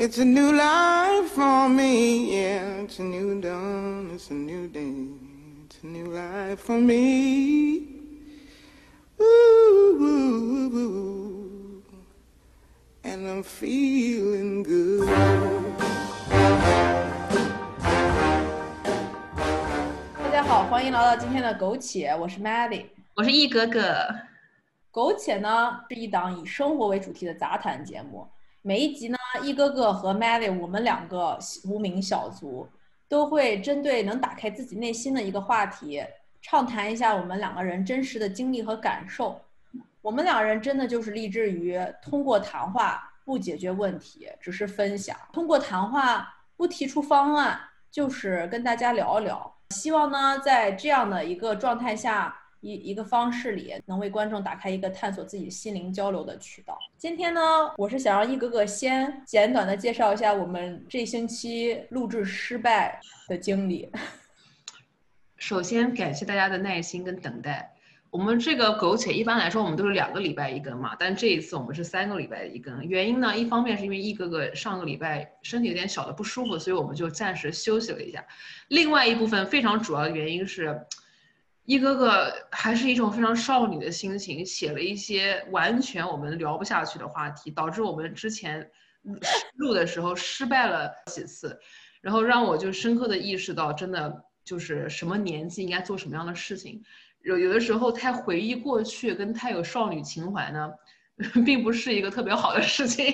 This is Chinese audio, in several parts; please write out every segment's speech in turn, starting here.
It's a new life for me, yeah. It's a new dawn, it's a new day. It's a new life for me. Ooh, ooh, ooh, and I'm feeling good. 大家好，欢迎来到今天的苟且，我是 Maddie。我是一哥哥，苟且呢是一档以生活为主题的杂谈节目， 每一集呢，一哥哥和 Maddy，我们两个无名小卒都会针对能打开自己内心的一个话题，畅谈一下我们两个人真实的经历和感受。我们两人真的就是立志于通过谈话不解决问题，只是分享；通过谈话不提出方案，就是跟大家聊一聊。希望呢，在这样的一个状态下，一一个方式里，能为观众打开一个探索自己心灵交流的渠道。今天呢，我是想让一哥哥先简短的介绍一下我们这星期录制失败的经历。首先感谢大家的耐心跟等待。我们这个苟且一般来说我们都是两个礼拜一更嘛，但这一次我们是三个礼拜一更。原因呢，一方面是因为一哥哥上个礼拜身体有点小的不舒服，所以我们就暂时休息了一下。另外一部分非常主要的原因是，一哥哥还是一种非常少女的心情，写了一些完全我们聊不下去的话题，导致我们之前录的时候失败了几次，然后让我就深刻的意识到，真的就是什么年纪应该做什么样的事情。有有的时候太回忆过去跟太有少女情怀呢，并不是一个特别好的事情。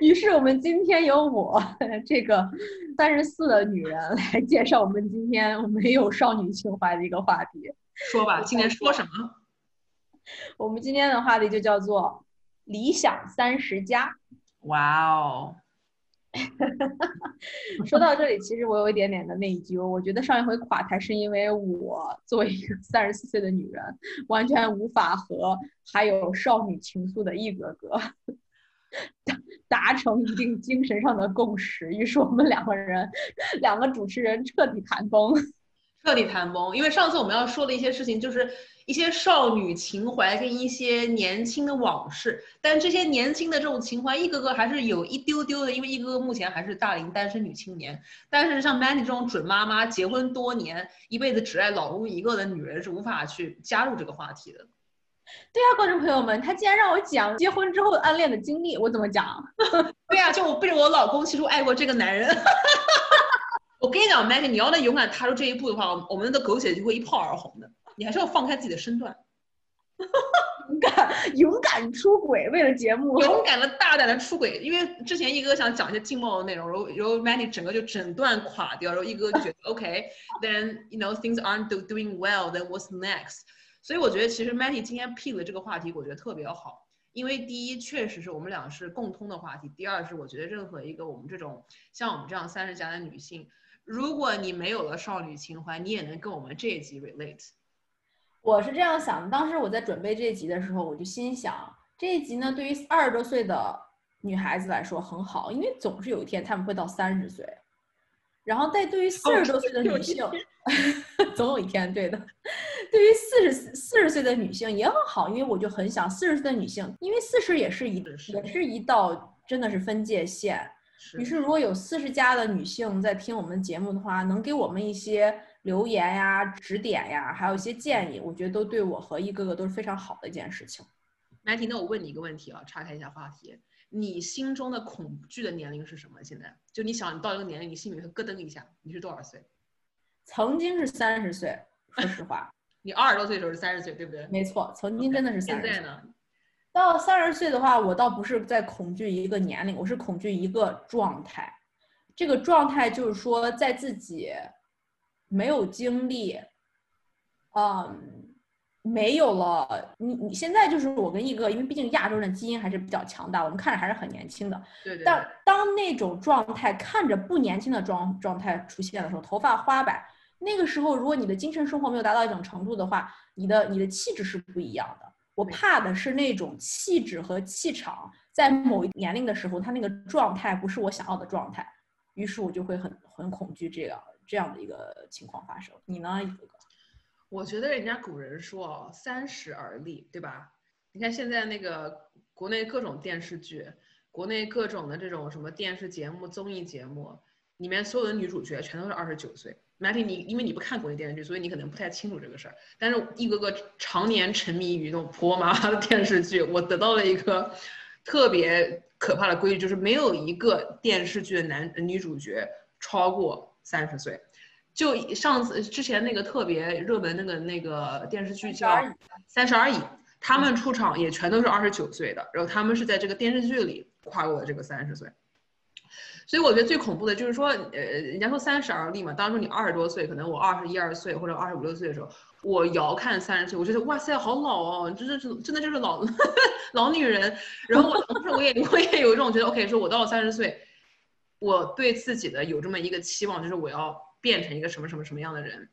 于是我们今天由我这个三十四的女人来介绍我们今天没有少女情怀的一个话题。说吧，今天说什么？我们今天的话题就叫做理想三十加。哇哦！说到这里，其实我有一点点的内疚。我觉得上一回垮台是因为我作为一个三十四岁的女人，完全无法和还有少女情愫的一哥哥 达成一定精神上的共识。于是我们两个人，两个主持人彻底谈崩，彻底谈崩。因为上次我们要说的一些事情，就是一些少女情怀跟一些年轻的往事。但这些年轻的这种情怀，一哥哥还是有一丢丢的，因为一哥哥目前还是大龄单身女青年。但是像 Mandy 这种准妈妈，结婚多年，一辈子只爱老公一个的女人，是无法去加入这个话题的。对啊，观众朋友们，他竟然让我讲结婚之后暗恋的经历，我怎么讲？对呀、就我背着我老公，其实我爱过这个男人。我跟你讲，Maggie，你要能勇敢踏出这一步的话，我们的狗血就会一炮而红的。你还是要放开自己的身段。勇敢勇敢出轨，为了节目，勇敢的、大胆的出轨，因为之前一哥想讲一些劲爆的内容，然后然后 Maggie 整个就整段垮掉，然后一哥就觉得 OK，then you know things aren't doing well，then what's next？所以我觉得其实 Matty 今天 pick 的这个话题，我觉得特别好，因为第一确实是我们俩是共通的话题，第二是我觉得任何一个我们这种像我们这样三十加的女性，如果你没有了少女情怀，你也能跟我们这一集 relate。我是这样想的，当时我在准备这一集的时候，我就心想，这一集呢，对于二十多岁的女孩子来说很好，因为总是有一天她们会到三十岁，然后但对于四十多岁的女性，总有一天，对的，对于四十四十岁的女性也很好，因为我就很想四十岁的女性，因为四十也是一是也是一道真的是分界线，于是如果有四十加的女性在听我们节目的话，能给我们一些。留言呀、指点呀，还有一些建议，我觉得都对我和一哥哥都是非常好的一件事情。南婷，那我问你一个问题啊，岔开一下话题，你心中的恐惧的年龄是什么？现在就你想，你到一个年龄，你心里会咯噔一下，你是多少岁？曾经是三十岁，说实话。你二十多岁的时候是三十岁，对不对？没错，曾经真的是三十。现在呢？到三十岁的话，我倒不是在恐惧一个年龄，我是恐惧一个状态。这个状态就是说，在自己。没有经历，嗯，没有了。你你现在就是我跟一哥，因为毕竟亚洲人的基因还是比较强大，我们看着还是很年轻的。对对。但当那种状态看着不年轻的状状态出现的时候，头发花白，那个时候如果你的精神生活没有达到一种程度的话，你的你的气质是不一样的。我怕的是那种气质和气场在某一年龄的时候，他那个状态不是我想要的状态，于是我就会很很恐惧这样。这样的一个情况发生，你呢？我觉得人家古人说哦，三十而立，对吧？你看现在那个国内各种电视剧，国内各种的这种什么电视节目、综艺节目里面所有的女主角全都是二十九岁。Matty，你因为你不看国内电视剧，所以你可能不太清楚这个事儿。但是一个个常年沉迷于那种婆婆妈的电视剧，我得到了一个特别可怕的规律，就是没有一个电视剧的男女主角超过三十岁。就上次之前那个特别热门那个那个电视剧叫《三十而已》，他们出场也全都是二十九岁的，然后他们是在这个电视剧里跨过了这个三十岁。所以我觉得最恐怖的就是说，呃，人家说三十而立嘛，当初你二十多岁，可能我二十一二岁或者二十五六岁的时候，我遥看三十岁，我觉得哇塞，好老哦，真的是真的就是老 老女人。然后我当时我也 我也有一种觉得，OK，说我到了三十岁，我对自己的有这么一个期望，就是我要变成一个什么什么什么样的人。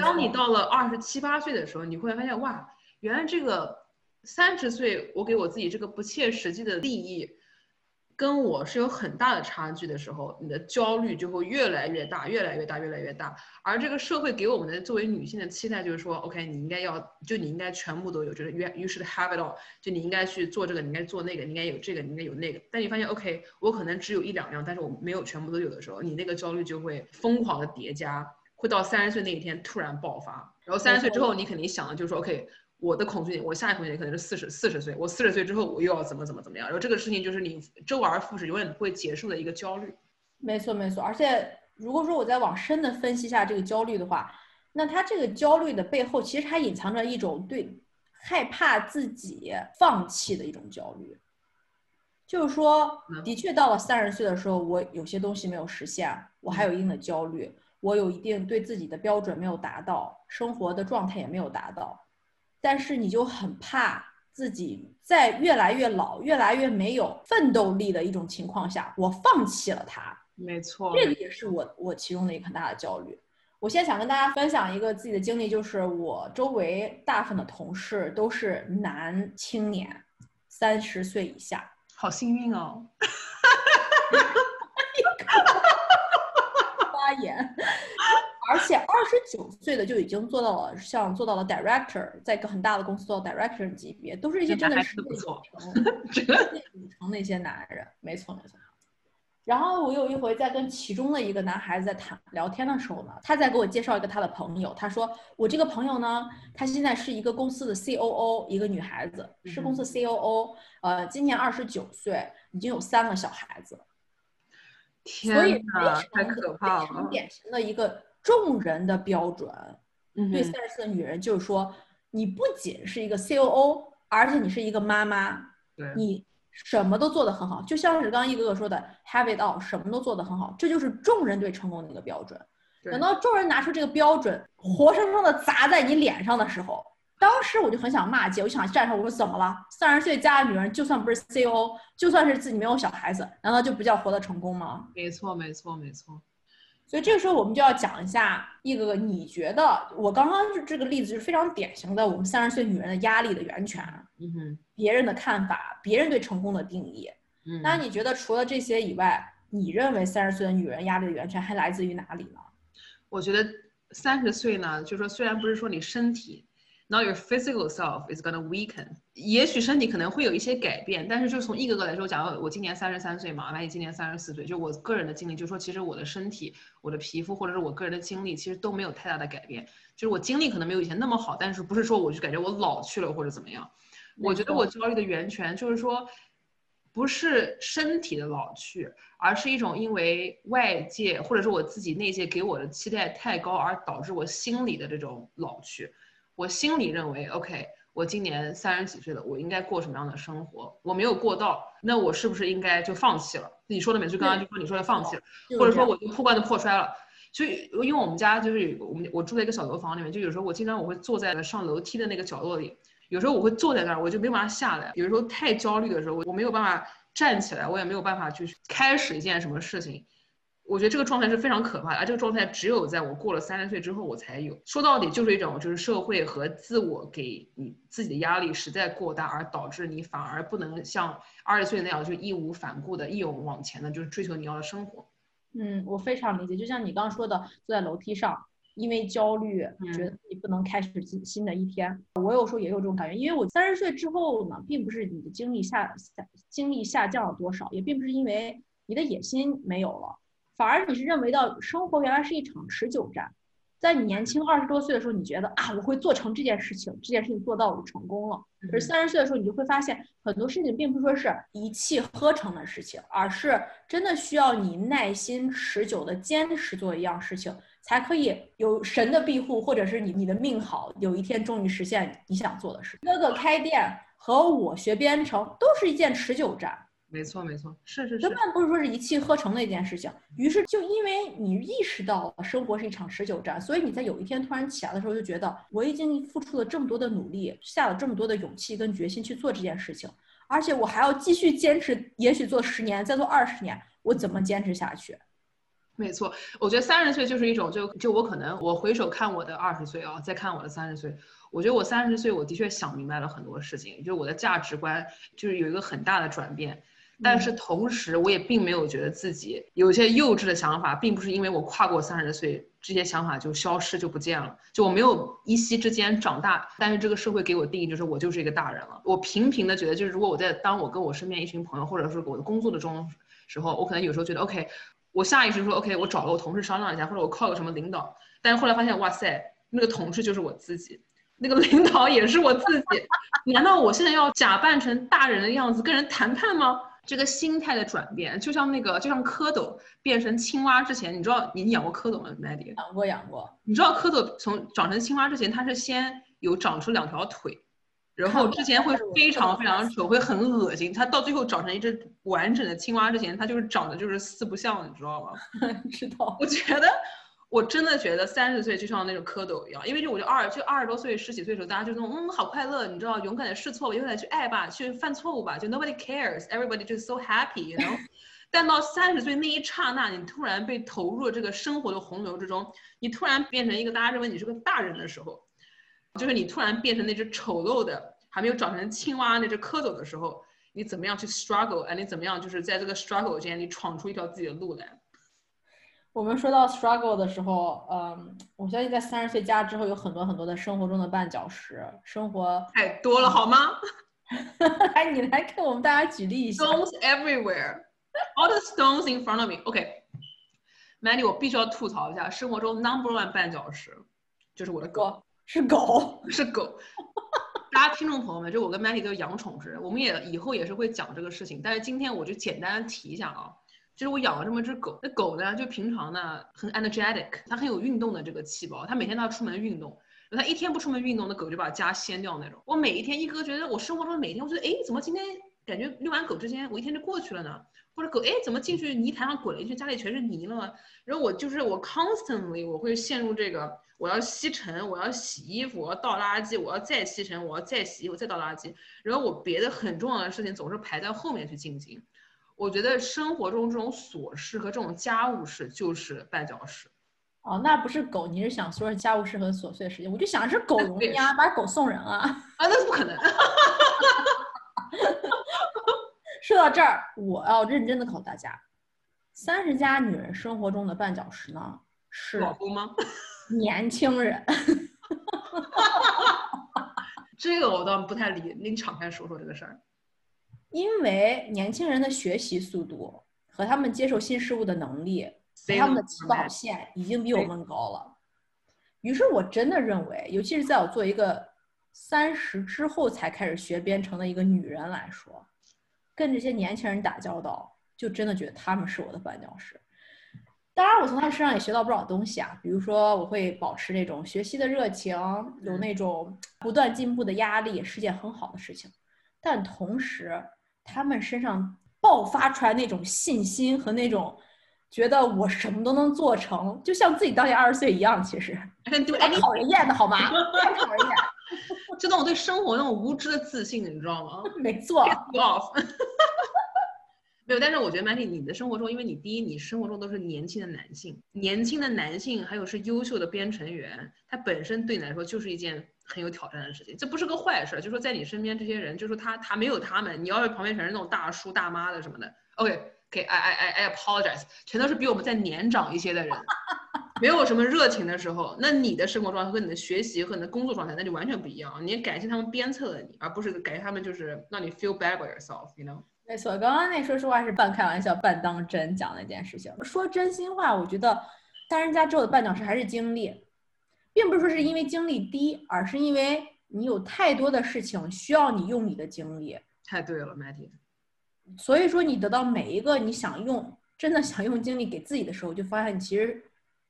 当你到了二十七八岁的时候，你会发现哇，原来这个三十岁我给我自己这个不切实际的利益。跟我是有很大的差距的时候，你的焦虑就会越来越大，越来越大，越来越大。而这个社会给我们的作为女性的期待就是说，OK，你应该要，就你应该全部都有，就是 you you should have it all，就你应该去做这个，你应该做那个，你应该有这个，你应该有那个。但你发现，OK，我可能只有一两样，但是我没有全部都有的时候，你那个焦虑就会疯狂的叠加，会到三十岁那一天突然爆发。然后三十岁之后，你肯定想的就是说，OK。我的恐惧点，我下一恐惧点可能是四十四十岁，我四十岁之后我又要怎么怎么怎么样，然后这个事情就是你周而复始，永远不会结束的一个焦虑。没错没错，而且如果说我再往深的分析一下这个焦虑的话，那他这个焦虑的背后，其实它隐藏着一种对害怕自己放弃的一种焦虑。就是说，的确到了三十岁的时候，我有些东西没有实现，我还有一定的焦虑，我有一定对自己的标准没有达到，生活的状态也没有达到。但是你就很怕自己在越来越老、越来越没有奋斗力的一种情况下，我放弃了它。没错，这个也是我我其中的一个很大的焦虑。我现在想跟大家分享一个自己的经历，就是我周围大部分的同事都是男青年，三十岁以下。好幸运哦！发言。而且二十九岁的就已经做到了，像做到了 director，在一个很大的公司做到 director 级别，都是一些真的是不错，五成那些男人，没错没错。然后我有一回在跟其中的一个男孩子在谈聊天的时候呢，他在给我介绍一个他的朋友，他说我这个朋友呢，他现在是一个公司的 C O O，一个女孩子，是公司 C O O，呃，今年二十九岁，已经有三个小孩子。天哪，太可怕了！非常典型的一个。众人的标准，对三十岁的女人就是说，你不仅是一个 C O O，而且你是一个妈妈，你什么都做得很好，就像是刚刚一哥哥说的，have it all，什么都做得很好，这就是众人对成功的一个标准。等到众人拿出这个标准，活生生的砸在你脸上的时候，当时我就很想骂街，我就想站上，我说怎么了？三十岁加的女人，就算不是 C O O，就算是自己没有小孩子，难道就不叫活得成功吗？没错，没错，没错。所以这个时候我们就要讲一下一个你觉得我刚刚这个例子是非常典型的，我们三十岁女人的压力的源泉。嗯哼，别人的看法，别人对成功的定义。嗯，那你觉得除了这些以外，你认为三十岁的女人压力的源泉还来自于哪里呢？我觉得三十岁呢，就说虽然不是说你身体。Now your physical self is gonna weaken。也许身体可能会有一些改变，但是就从一个个来说，假如我今年三十三岁嘛，万一今年三十四岁，就我个人的经历，就说其实我的身体、我的皮肤或者是我个人的经历，其实都没有太大的改变。就是我精力可能没有以前那么好，但是不是说我就感觉我老去了或者怎么样？我觉得我焦虑的源泉就是说，不是身体的老去，而是一种因为外界或者是我自己内界给我的期待太高而导致我心里的这种老去。我心里认为，OK，我今年三十几岁了，我应该过什么样的生活？我没有过到，那我是不是应该就放弃了？你说的没错，刚刚就说你说的放弃了，或者说我就破罐子破摔了。所以，因为我们家就是我们我住在一个小楼房里面，就有时候我经常我会坐在上楼梯的那个角落里，有时候我会坐在那儿，我就没有办法下来。有时候太焦虑的时候，我我没有办法站起来，我也没有办法去开始一件什么事情。我觉得这个状态是非常可怕的，而这个状态只有在我过了三十岁之后我才有。说到底就是一种，就是社会和自我给你自己的压力实在过大，而导致你反而不能像二十岁那样就义无反顾的、义勇往前的，就是追求你要的生活。嗯，我非常理解。就像你刚刚说的，坐在楼梯上，因为焦虑，嗯觉得自己不能开始新新的一天。我有时候也有这种感觉，因为我三十岁之后呢，并不是你的精力下下精力下降了多少，也并不是因为你的野心没有了，反而你是认为到生活原来是一场持久战。在你年轻二十多岁的时候，你觉得啊，我会做成这件事情，这件事情做到我就成功了。可是三十岁的时候，你就会发现很多事情并不是说是一气呵成的事情，而是真的需要你耐心持久的坚持做一样事情，才可以有神的庇护，或者是你你的命好，有一天终于实现你想做的事。哥哥开店和我学编程都是一件持久战，没错没错，是是根，本不是说是一气呵成的一件事情。于是就因为你意识到了生活是一场持久战，所以你在有一天突然起来的时候，就觉得我已经付出了这么多的努力，下了这么多的勇气跟决心去做这件事情，而且我还要继续坚持，也许做十年，再做二十年，我怎么坚持下去？没错，我觉得三十岁就是一种，就就我可能我回首看我的二十岁啊，再看我的三十岁，我觉得我三十岁我的确想明白了很多事情，就是我的价值观就是有一个很大的转变。但是同时，我也并没有觉得自己有一些幼稚的想法，并不是因为我跨过三十岁，这些想法就消失就不见了。就我没有一夕之间长大，但是这个社会给我定义就是我就是一个大人了。我频频的觉得，就是如果我在当我跟我身边一群朋友，或者是我的工作的中时候，我可能有时候觉得 OK，我下意识说 OK，我找了我同事商量一下，或者我靠个什么领导，但是后来发现哇塞，那个同事就是我自己。那个领导也是我自己，难道我现在要假扮成大人的样子跟人谈判吗？这个心态的转变，就像那个，就像蝌蚪变成青蛙之前，你知道你养过蝌蚪吗，Maddie？养过养过，你知道蝌蚪从长成青蛙之前，它是先有长出两条腿，然后之前会非常非常丑，会很恶心。它到最后长成一只完整的青蛙之前，它就是长得就是四不像，你知道吗？知道。我觉得，我真的觉得三十岁就像那种蝌蚪一样，因为就我就二就二十多岁、十几岁的时候，大家就那种嗯好快乐，你知道，勇敢的试错，勇敢的去爱吧，去犯错误吧，就 nobody cares，everybody just so happy，you know。但到三十岁那一刹那，你突然被投入了这个生活的洪流之中，你突然变成一个大家认为你是个大人的时候，就是你突然变成那只丑陋的还没有长成青蛙那只蝌蚪的时候，你怎么样去 struggle，哎，你怎么样就是在这个 struggle 间，你闯出一条自己的路来。我们说到 struggle 的时候，嗯，我相信在三十岁加之后，有很多很多的生活中的绊脚石，生活太多了好吗来，你来给我们大家举例一下。？Stones everywhere, all the stones in front of me. OK，Mandy，、我必须要吐槽一下，生活中 number one 绊脚石就是我的狗。是狗，是狗。大家听众朋友们，就我跟 Mandy 都是养宠之人，我们也以后也是会讲这个事情。但是今天我就简单提一下啊，就是我养了这么只狗，那狗呢就平常呢很 energetic，它很有运动的这个细胞，它每天都要出门运动。它一天不出门运动，那狗就把家掀掉那种。我每一天一哥觉得我生活中每一天，我觉得哎，怎么今天感觉遛完狗之前，我一天就过去了呢？或者狗哎，怎么进去泥潭上滚了一圈，家里全是泥了？然后我就是我 constantly 我会陷入这个，我要吸尘，我要洗衣服，我要倒垃圾，我要再吸尘，我要再洗衣服，再倒垃圾。然后我别的很重要的事情总是排在后面去进行。我觉得生活中这种琐事和这种家务事就是绊脚石。哦，那不是狗，你是想说是家务事和琐碎的事情？我就想是狗 容易啊，把狗送人啊。啊，那是不可能。说到这儿，我要认真的告诉大家，三十加女人生活中的绊脚石呢是老公吗？年轻人。这个我倒不太理，你敞开说说这个事儿。因为年轻人的学习速度和他们接受新事物的能力，他们的起跑线已经比我们高了。于是我真的认为，尤其是在我做一个三十之后才开始学编程的一个女人来说，跟这些年轻人打交道，就真的觉得他们是我的绊脚石。当然，我从他们身上也学到不少东西啊，比如说我会保持那种学习的热情，有那种不断进步的压力，是件很好的事情。但同时，他们身上爆发出来那种信心和那种觉得我什么都能做成，就像自己当年二十岁一样，其实 anything，讨人厌的好吗？太讨人厌，就那种对生活那种无知的自信，你知道吗 没错。没有，但是我觉得 Mandy，你的生活中，因为你第一，你生活中都是年轻的男性，年轻的男性，还有是优秀的编程员，他本身对你来说就是一件很有挑战的事情，这不是个坏事。就说在你身边这些人，就说他他没有他们，你要是旁边全是那种大叔大妈的什么的，OK，OK，I I I I apologize，全都是比我们再年长一些的人。没有什么热情的时候，那你的生活状态和你的学习和你的工作状态那就完全不一样。你也感谢他们鞭策了你，而不是感谢他们就是让你 feel bad about yourself，you know。没错，刚刚那说实话是半开玩笑半当真讲的一件事情。说真心话，我觉得三人家之后的绊脚石还是经历，并不是说是因为精力低，而是因为你有太多的事情需要你用你的精力。太对了，Matty。所以说，你得到每一个你想用、真的想用精力给自己的时候，就发现你其实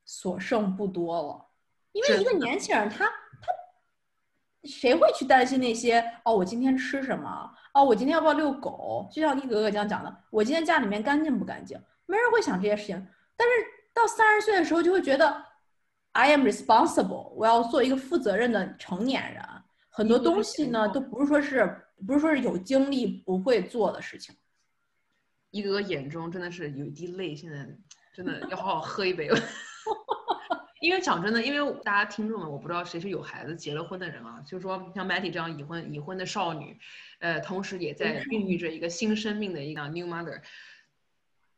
所剩不多了。因为一个年轻人，他他谁会去担心那些？哦，我今天吃什么？哦，我今天要不要遛狗？就像你哥哥这样讲的，我今天家里面干净不干净？没人会想这些事情。但是到三十岁的时候，就会觉得 I am responsible，我要做一个负责任的成年人。很多东西呢，都不是说是不是说是有精力不会做的事情。一哥眼中真的是有一滴泪，现在真的要好好喝一杯了。因为讲真的，因为大家听众们，我不知道谁是有孩子结了婚的人啊，就是说像 Matty 这样已婚已婚的少女，呃，同时也在孕育着一个新生命的一个 new mother，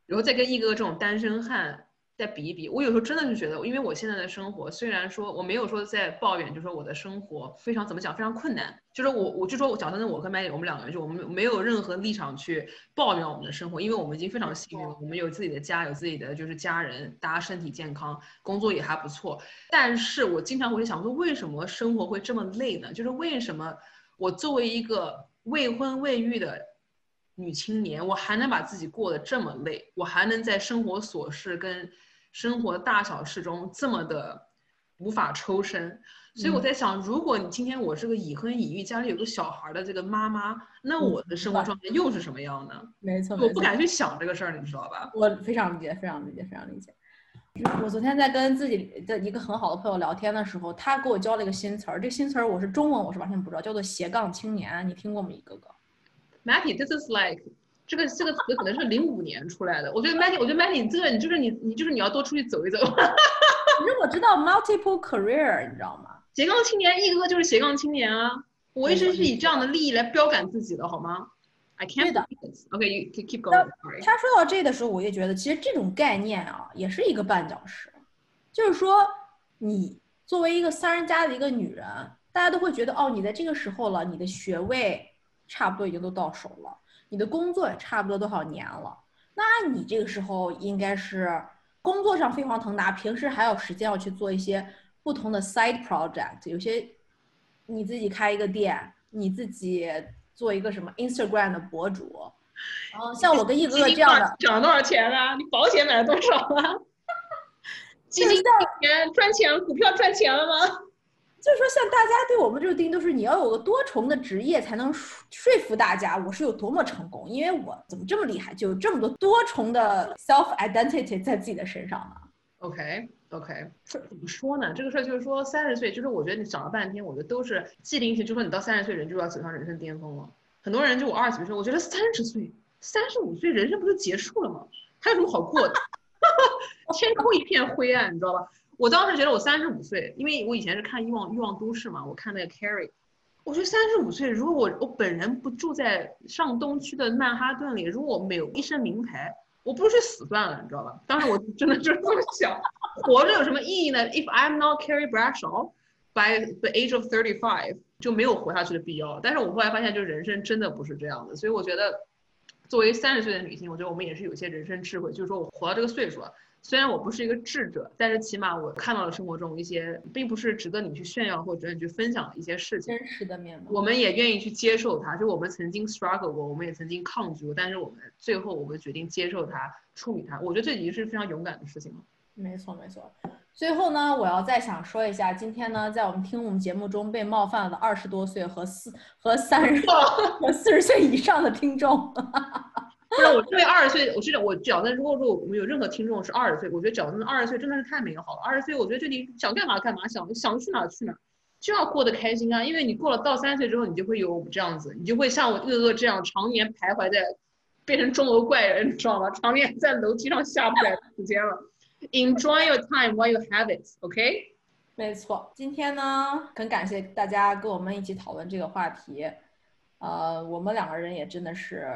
然后再跟一哥这种单身汉。再比一比，我有时候真的是觉得，因为我现在的生活，虽然说我没有说在抱怨，就说我的生活非常怎么讲，非常困难。就是我，我就说我讲真的，我跟麦姐，我们两个人就我们没有任何立场去抱怨我们的生活，因为我们已经非常幸运了，我们有自己的家，有自己的就是家人，大家身体健康，工作也还不错。但是我经常会想说，为什么生活会这么累呢？就是为什么我作为一个未婚未育的女青年，我还能把自己过得这么累，我还能在生活琐事跟生活大小事中这么的无法抽身，所以我在想，如果你今天我是个已婚已育，家里有个小孩的这个妈妈，那我的生活状态又是什么样呢？没错，我不敢去想这个事儿，你知道吧？我非常理解，非常理解，非常理解。我昨天在跟自己的一个很好的朋友聊天的时候，他给我教了一个新词儿，这新词儿我是中文，我是完全不知道，叫做斜杠青年，你听过吗？一个个？Matty，this is like。这个这个词可能是零五年出来的。我觉得 Mandy，我觉得 Mandy，这个你就是你，你就是你要多出去走一走。你如果知道 multiple career，你知道吗？斜杠青年，一哥就是斜杠青年啊！我一直是以这样的利益来标杆自己的，好吗？I can't。OK，you keep going。他说到这的时候，我也觉得其实这种概念啊，也是一个绊脚石。就是说，你作为一个三人家的一个女人，大家都会觉得哦，你在这个时候了，你的学位差不多已经都到手了。你的工作也差不多多少年了？那你这个时候应该是工作上飞黄腾达，平时还有时间要去做一些不同的 side project。有些你自己开一个店，你自己做一个什么 Instagram 的博主。然后，像我跟一哥哥这样的，涨了多少钱啊？你保险买了多少啊？基金赚钱赚钱，股票赚钱了吗？就是说，像大家对我们这个定义都是你要有个多重的职业才能说服大家我是有多么成功，因为我怎么这么厉害，就有这么多多重的 self identity 在自己的身上呢？OK OK，这怎么说呢？这个事儿就是说，三十岁，就是我觉得你讲了半天，我觉得都是既定性，就说你到三十岁人就要走上人生巅峰了。很多人就我二十岁，我觉得三十岁、三十五岁人生不就结束了吗？还有什么好过的？天空一片灰暗，你知道吧？我当时觉得我三十五岁，因为我以前是看《欲望欲望都市》嘛，我看那个 Carrie，我觉得三十五岁，如果我我本人不住在上东区的曼哈顿里，如果我没有一身名牌，我不如去死算了，你知道吧？当时我真的就是这么想，活着有什么意义呢？If I'm not Carrie Bradshaw by the age of thirty five，就没有活下去的必要。但是我后来发现，就是人生真的不是这样的，所以我觉得，作为三十岁的女性，我觉得我们也是有些人生智慧，就是说我活到这个岁数了。虽然我不是一个智者，但是起码我看到了生活中一些并不是值得你去炫耀或者你去分享的一些事情，真实的面貌。我们也愿意去接受它，就我们曾经 struggle 过，我们也曾经抗拒过，但是我们最后我们决定接受它，处理它。我觉得这已经是非常勇敢的事情了。没错，没错。最后呢，我要再想说一下，今天呢，在我们听我们节目中被冒犯了的二十多岁和四和三十 和四十岁以上的听众。不是我作为二十岁，我是我讲的，如果说我们有任何听众是二十岁，我觉得讲真的二十岁真的是太美好了。二十岁，我觉得就你想干嘛干嘛，想想去哪去哪，就要过得开心啊。因为你过了到三十岁之后，你就会有我们这样子，你就会像我哥哥这样常年徘徊在变成钟楼怪人，你知道吗？常年在楼梯上下不来时间了。Enjoy your time while you have it，OK？没错，今天呢，很感谢大家跟我们一起讨论这个话题。呃，我们两个人也真的是。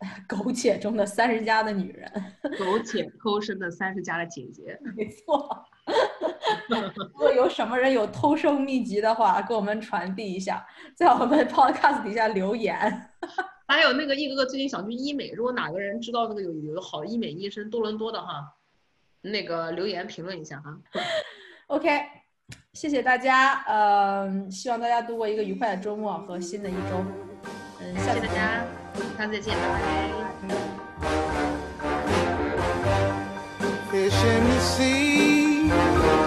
苟且中的三十加的女人，苟且偷生的三十加的姐姐，没错。如果有什么人有偷生秘籍的话，给我们传递一下，在我们 podcast 底下留言。还有那个一哥哥最近想去医美，如果哪个人知道那个有有个好医美医生，多伦多的哈，那个留言评论一下哈。OK，谢谢大家，嗯、希望大家度过一个愉快的周末和新的一周。嗯，谢谢大家，下次再见，拜拜。Fish in the sea,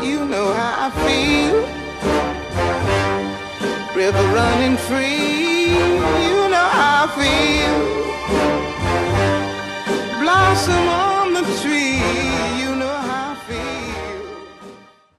you know how I feel. River running free, you know how I feel. Blossom on the tree, you know.